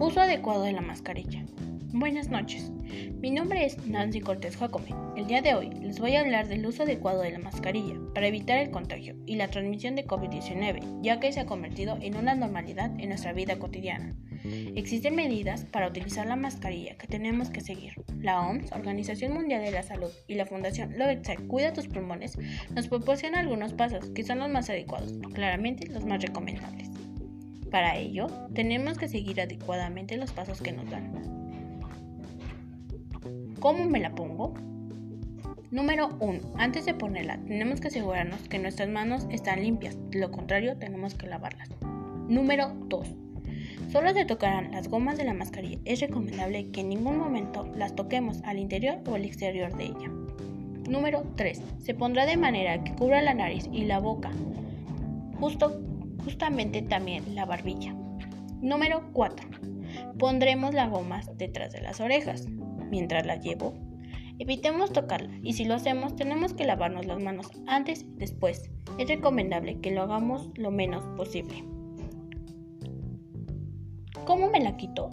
Uso adecuado de la mascarilla. Buenas noches. Mi nombre es Nancy Cortés Jacome. El día de hoy les voy a hablar del uso adecuado de la mascarilla para evitar el contagio y la transmisión de COVID-19, ya que se ha convertido en una normalidad en nuestra vida cotidiana. Existen medidas para utilizar la mascarilla que tenemos que seguir. La OMS, Organización Mundial de la Salud, y la Fundación Lovetzai Cuida tus pulmones nos proporcionan algunos pasos que son los más adecuados, claramente los más recomendables. Para ello, tenemos que seguir adecuadamente los pasos que nos dan. ¿Cómo me la pongo? Número 1. Antes de ponerla, tenemos que asegurarnos que nuestras manos están limpias, de lo contrario tenemos que lavarlas. Número 2. Solo se tocarán las gomas de la mascarilla. Es recomendable que en ningún momento las toquemos al interior o al exterior de ella. Número 3. Se pondrá de manera que cubra la nariz y la boca, justo, justamente también la barbilla. Número 4. Pondremos las gomas detrás de las orejas mientras la llevo. Evitemos tocarla y si lo hacemos tenemos que lavarnos las manos antes y después. Es recomendable que lo hagamos lo menos posible. ¿Cómo me la quito?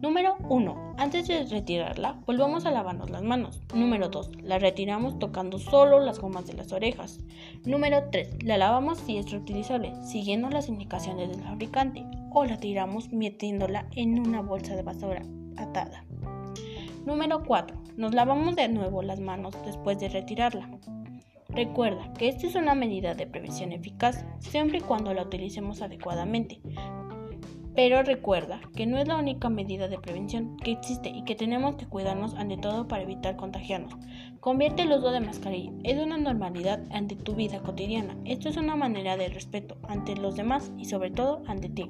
Número 1. Antes de retirarla, volvamos a lavarnos las manos. Número 2. La retiramos tocando solo las gomas de las orejas. Número 3. La lavamos si es reutilizable, siguiendo las indicaciones del fabricante, o la tiramos metiéndola en una bolsa de basura atada. Número 4. Nos lavamos de nuevo las manos después de retirarla. Recuerda que esta es una medida de prevención eficaz siempre y cuando la utilicemos adecuadamente, pero recuerda que no es la única medida de prevención que existe y que tenemos que cuidarnos ante todo para evitar contagiarnos. Convierte el uso de mascarilla en una normalidad ante tu vida cotidiana. Esto es una manera de respeto ante los demás y sobre todo ante ti.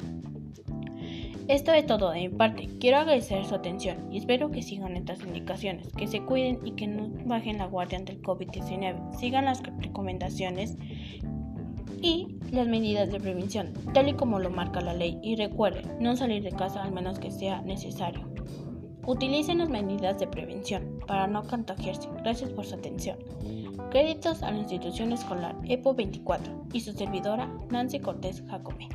Esto es todo de mi parte. Quiero agradecer su atención y espero que sigan estas indicaciones, que se cuiden y que no bajen la guardia ante el COVID-19. Sigan las recomendaciones y las medidas de prevención, tal y como lo marca la ley. Y recuerden, no salir de casa al menos que sea necesario. Utilicen las medidas de prevención para no contagiarse. Gracias por su atención. Créditos a la institución escolar EPO 24 y su servidora Nancy Cortés Jacome.